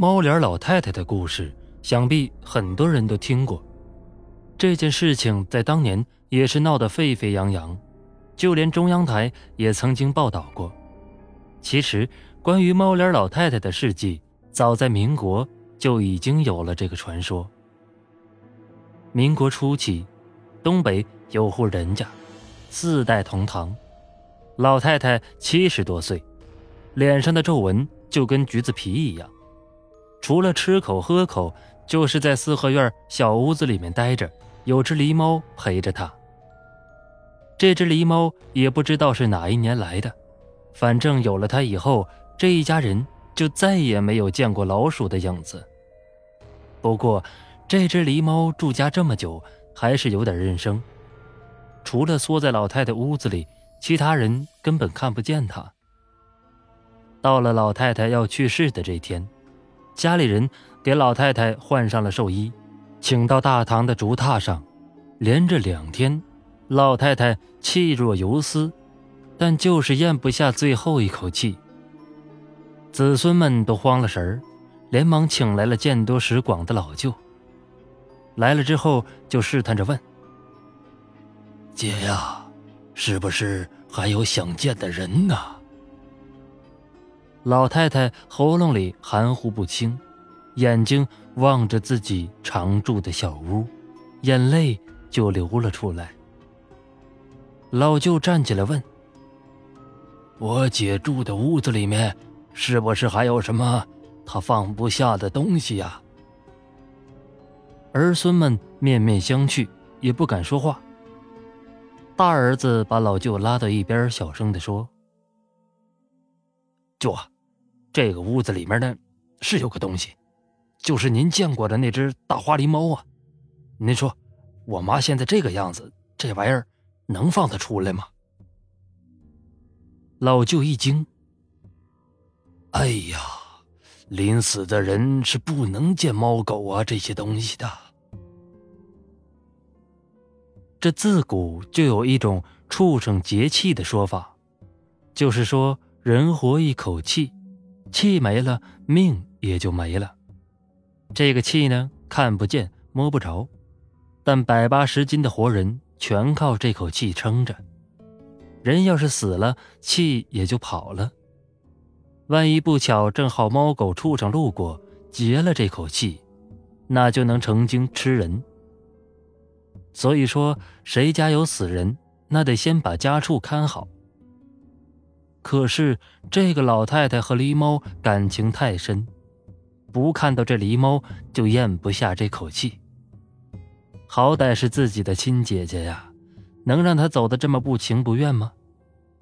猫脸老太太的故事，想必很多人都听过。这件事情在当年也是闹得沸沸扬扬，就连中央台也曾经报道过。其实，关于猫脸老太太的事迹，早在民国就已经有了这个传说。民国初期，东北有户人家，四代同堂，老太太七十多岁，脸上的皱纹就跟橘子皮一样。除了吃口喝口，就是在四合院小屋子里面待着，有只狸猫陪着他。这只狸猫也不知道是哪一年来的，反正有了它以后，这一家人就再也没有见过老鼠的影子。不过，这只狸猫住家这么久，还是有点认生，除了缩在老太太屋子里，其他人根本看不见它。到了老太太要去世的这天。家里人给老太太换上了寿衣，请到大堂的竹榻上，连着两天，老太太气若游丝，但就是咽不下最后一口气。子孙们都慌了神儿，连忙请来了见多识广的老舅。来了之后，就试探着问：“姐呀，是不是还有想见的人呢？”老太太喉咙里含糊不清，眼睛望着自己常住的小屋，眼泪就流了出来。老舅站起来问：“我姐住的屋子里面，是不是还有什么她放不下的东西呀？”儿孙们面面相觑，也不敢说话。大儿子把老舅拉到一边，小声地说。舅啊，这个屋子里面呢，是有个东西，就是您见过的那只大花狸猫啊。您说，我妈现在这个样子，这玩意儿能放它出来吗？老舅一惊。哎呀，临死的人是不能见猫狗啊这些东西的。这自古就有一种畜生节气的说法，就是说。人活一口气，气没了，命也就没了。这个气呢，看不见摸不着，但百八十斤的活人全靠这口气撑着。人要是死了，气也就跑了。万一不巧正好猫狗畜生路过，劫了这口气，那就能成精吃人。所以说，谁家有死人，那得先把家畜看好。可是这个老太太和狸猫感情太深，不看到这狸猫就咽不下这口气。好歹是自己的亲姐姐呀，能让她走得这么不情不愿吗？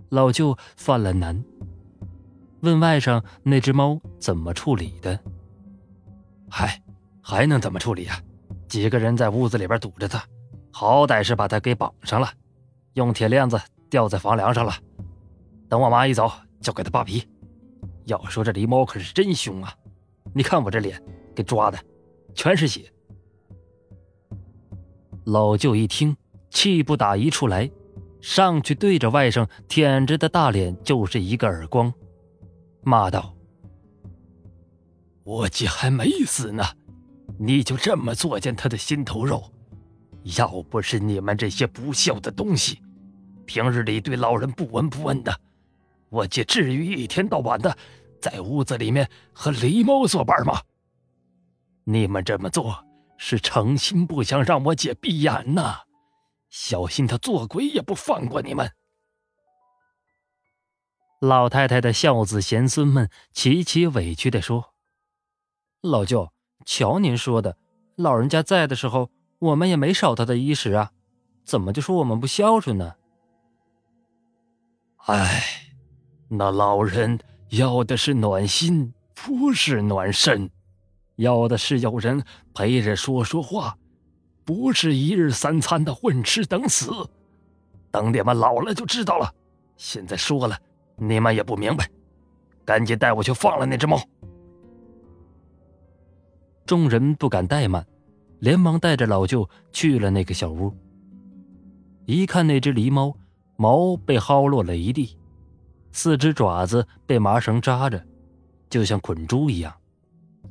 老舅犯了难，问外甥那只猫怎么处理的。嗨，还能怎么处理呀？几个人在屋子里边堵着它，好歹是把它给绑上了，用铁链子吊在房梁上了。等我妈一走，就给他扒皮。要说这狸猫可是真凶啊！你看我这脸，给抓的全是血。老舅一听，气不打一处来，上去对着外甥舔着的大脸就是一个耳光，骂道：“我姐还没死呢，你就这么作践她的心头肉？要不是你们这些不孝的东西，平日里对老人不闻不问的。”我姐至于一天到晚的在屋子里面和狸猫作伴吗？你们这么做是诚心不想让我姐闭眼呐，小心她做鬼也不放过你们。老太太的孝子贤孙们齐齐委屈地说：“老舅，瞧您说的，老人家在的时候，我们也没少他的衣食啊，怎么就说我们不孝顺呢？”哎。那老人要的是暖心，不是暖身；要的是有人陪着说说话，不是一日三餐的混吃等死。等你们老了就知道了。现在说了，你们也不明白。赶紧带我去放了那只猫。众人不敢怠慢，连忙带着老舅去了那个小屋。一看那只狸猫，毛被薅落了一地。四只爪子被麻绳扎着，就像捆猪一样，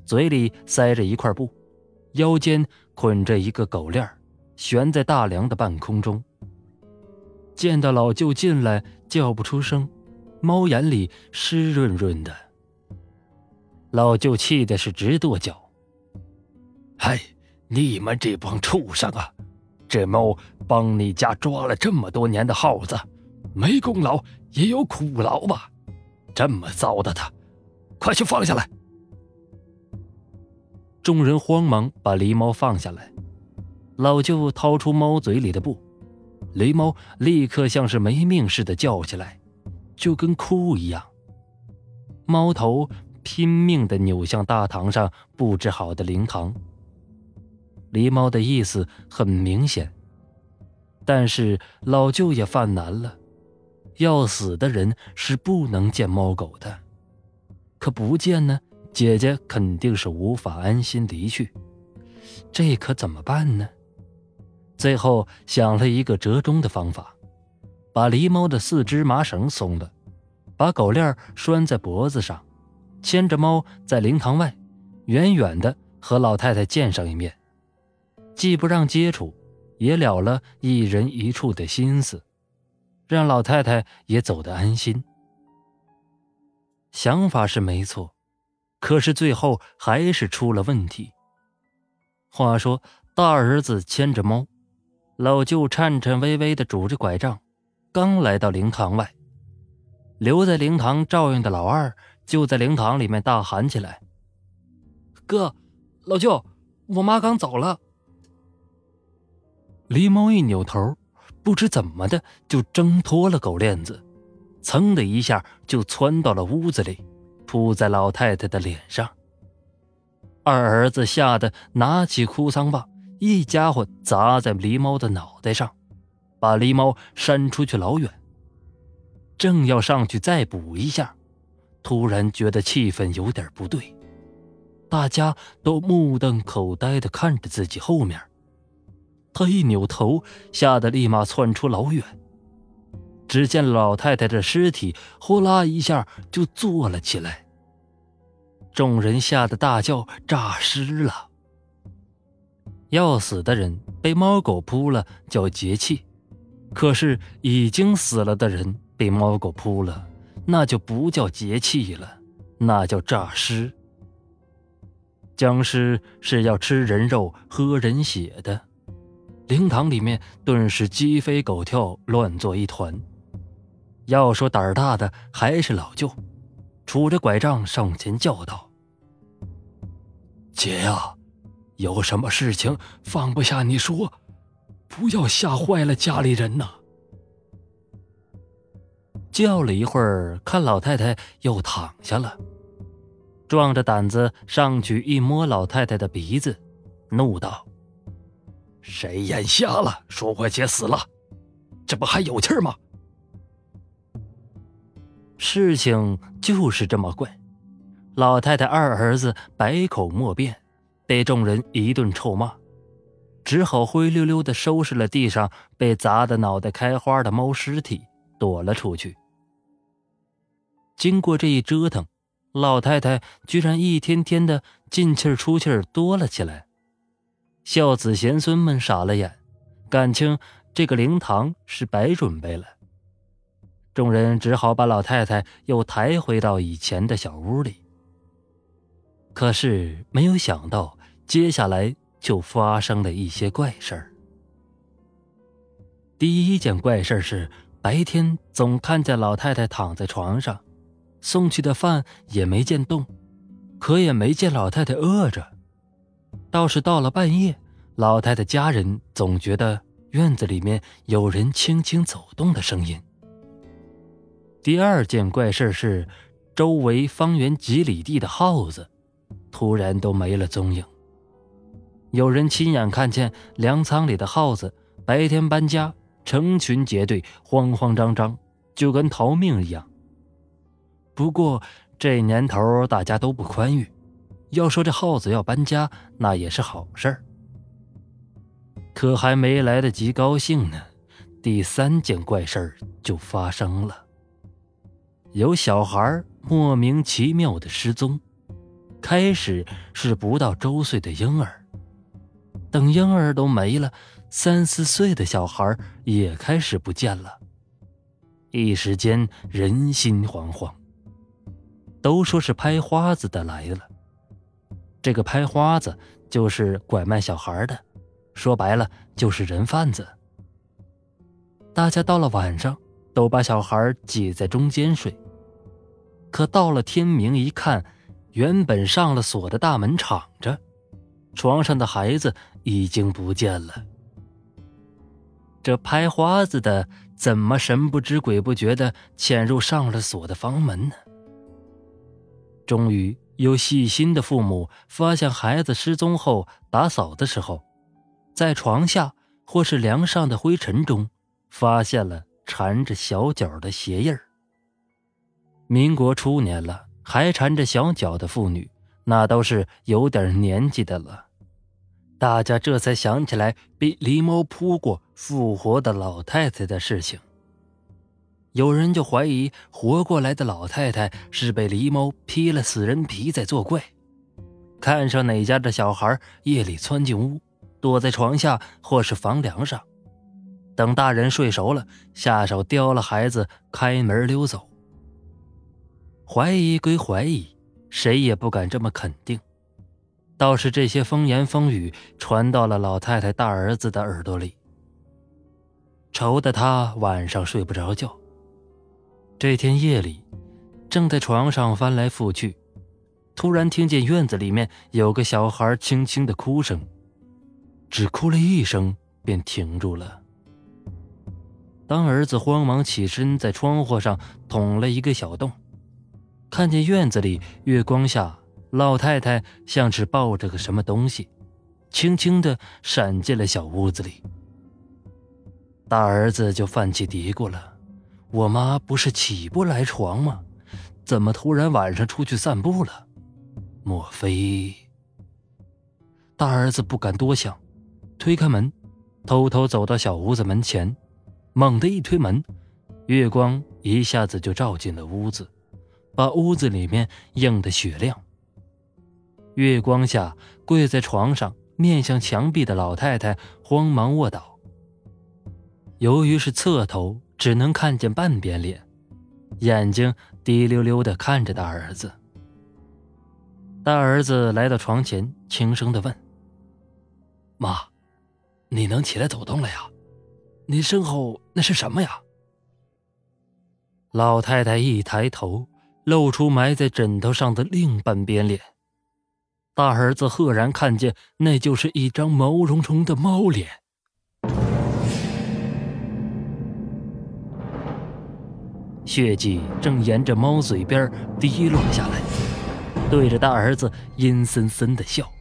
嘴里塞着一块布，腰间捆着一个狗链，悬在大梁的半空中。见到老舅进来，叫不出声，猫眼里湿润润的。老舅气的是直跺脚：“嗨，你们这帮畜生啊！这猫帮你家抓了这么多年的耗子，没功劳也有苦劳吧？这么糟蹋它，快去放下来！”众人慌忙把狸猫放下来，老舅掏出猫嘴里的布。狸猫立刻像是没命似的叫起来，就跟哭一样。猫头拼命的扭向大堂上布置好的灵堂。狸猫的意思很明显，但是老舅也犯难了：要死的人是不能见猫狗的，可不见呢，姐姐肯定是无法安心离去。这可怎么办呢？最后想了一个折中的方法，把狸猫的四只麻绳松了，把狗链拴在脖子上，牵着猫在灵堂外，远远的和老太太见上一面，既不让接触，也了了一人一处的心思，让老太太也走得安心。想法是没错，可是最后还是出了问题。话说大儿子牵着猫。老舅颤颤巍巍地拄着拐杖，刚来到灵堂外，留在灵堂照应的老二就在灵堂里面大喊起来：“哥，老舅，我妈刚走了。”狸猫一扭头，不知怎么的就挣脱了狗链子，噌的一下就窜到了屋子里，扑在老太太的脸上。二儿子吓得拿起哭丧棒。一家伙砸在狸猫的脑袋上，把狸猫扇出去老远。正要上去再补一下，突然觉得气氛有点不对，大家都目瞪口呆地看着自己后面。他一扭头，吓得立马窜出老远。只见老太太的尸体呼啦一下就坐了起来，众人吓得大叫：“诈尸了！”要死的人被猫狗扑了叫节气，可是已经死了的人被猫狗扑了，那就不叫节气了，那叫诈尸。僵尸是要吃人肉、喝人血的，灵堂里面顿时鸡飞狗跳，乱作一团。要说胆儿大的还是老舅，杵着拐杖上前叫道：“姐呀！”有什么事情放不下你说，不要吓坏了家里人呐。叫了一会儿，看老太太又躺下了，壮着胆子上去一摸老太太的鼻子，怒道：“谁眼瞎了？说我姐死了，这不还有气儿吗？”事情就是这么怪，老太太二儿子百口莫辩。被众人一顿臭骂，只好灰溜溜的收拾了地上被砸的脑袋开花的猫尸体，躲了出去。经过这一折腾，老太太居然一天天的进气儿出气儿多了起来。孝子贤孙们傻了眼，感情这个灵堂是白准备了。众人只好把老太太又抬回到以前的小屋里。可是没有想到。接下来就发生了一些怪事儿。第一件怪事是，白天总看见老太太躺在床上，送去的饭也没见动，可也没见老太太饿着。倒是到了半夜，老太太家人总觉得院子里面有人轻轻走动的声音。第二件怪事是，周围方圆几里地的耗子，突然都没了踪影。有人亲眼看见粮仓里的耗子白天搬家，成群结队，慌慌张张，就跟逃命一样。不过这年头大家都不宽裕，要说这耗子要搬家，那也是好事儿。可还没来得及高兴呢，第三件怪事儿就发生了：有小孩莫名其妙的失踪，开始是不到周岁的婴儿，等婴儿都没了，三四岁的小孩也开始不见了。一时间人心惶惶。都说是拍花子的来了，这个拍花子就是拐卖小孩的，说白了就是人贩子。大家到了晚上都把小孩挤在中间睡，可到了天明一看，原本上了锁的大门敞着，床上的孩子已经不见了。这拍花子的怎么神不知鬼不觉的潜入上了锁的房门呢？终于有细心的父母发现孩子失踪后，打扫的时候，在床下或是梁上的灰尘中，发现了缠着小脚的鞋印儿。民国初年了，还缠着小脚的妇女，那都是有点年纪的了。大家这才想起来被狸猫扑过、复活的老太太的事情。有人就怀疑活过来的老太太是被狸猫披了死人皮在作怪，看上哪家的小孩夜里窜进屋，躲在床下或是房梁上，等大人睡熟了，下手叼了孩子开门溜走。怀疑归怀疑，谁也不敢这么肯定。倒是这些风言风语传到了老太太大儿子的耳朵里，愁得他晚上睡不着觉。这天夜里，正在床上翻来覆去，突然听见院子里面有个小孩轻轻的哭声，只哭了一声便停住了。当儿子慌忙起身，在窗户上捅了一个小洞，看见院子里月光下，老太太像是抱着个什么东西，轻轻的闪进了小屋子里。大儿子就犯起嘀咕了。我妈不是起不来床吗？怎么突然晚上出去散步了？莫非……大儿子不敢多想，推开门，偷偷走到小屋子门前，猛地一推门，月光一下子就照进了屋子，把屋子里面映得雪亮。月光下，跪在床上面向墙壁的老太太慌忙卧倒。由于是侧头。只能看见半边脸，眼睛滴溜溜的看着大儿子。大儿子来到床前，轻声的问：“妈，你能起来走动了呀？你身后那是什么呀？”老太太一抬头，露出埋在枕头上的另半边脸。大儿子赫然看见，那就是一张毛茸茸的猫脸。血迹正沿着猫嘴边滴落下来，对着大儿子阴森森的笑。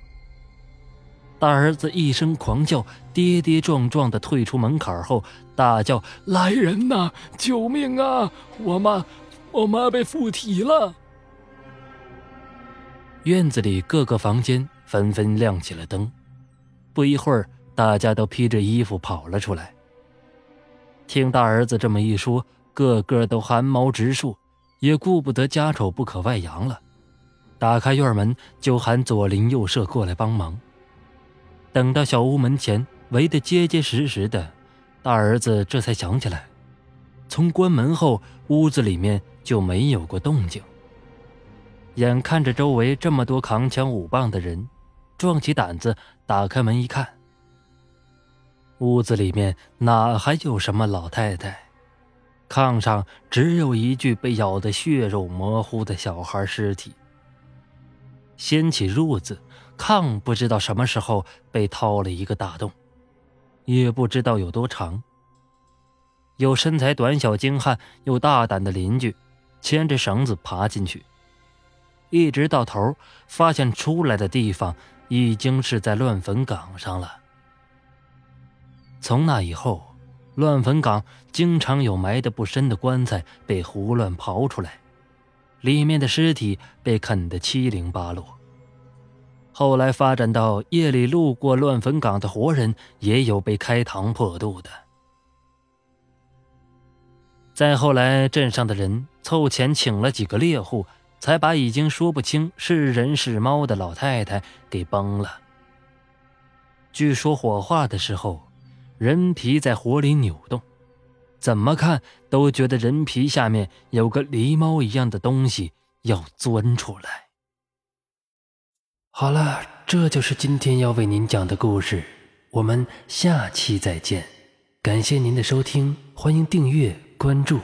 大儿子一声狂叫，跌跌撞撞的退出门槛后，大叫：“来人呐！救命啊！我妈，我妈被附体了！”院子里各个房间纷纷亮起了灯，不一会儿，大家都披着衣服跑了出来。听大儿子这么一说。个个都汗毛直竖，也顾不得家丑不可外扬了，打开院门就喊左邻右舍过来帮忙。等到小屋门前围得结结实实的，大儿子这才想起来，从关门后屋子里面就没有过动静。眼看着周围这么多扛枪舞棒的人，壮起胆子打开门一看，屋子里面哪还有什么老太太？炕上只有一具被咬得血肉模糊的小孩尸体。掀起褥子，炕不知道什么时候被掏了一个大洞，也不知道有多长。有身材短小精悍又大胆的邻居，牵着绳子爬进去，一直到头，发现出来的地方已经是在乱坟岗上了。从那以后。乱坟岗经常有埋得不深的棺材被胡乱刨出来，里面的尸体被啃得七零八落。后来发展到夜里路过乱坟岗的活人也有被开膛破肚的。再后来，镇上的人凑钱请了几个猎户，才把已经说不清是人是猫的老太太给崩了。据说火化的时候，人皮在火里扭动，怎么看都觉得人皮下面有个狸猫一样的东西要钻出来。好了，这就是今天要为您讲的故事，我们下期再见。感谢您的收听，欢迎订阅关注。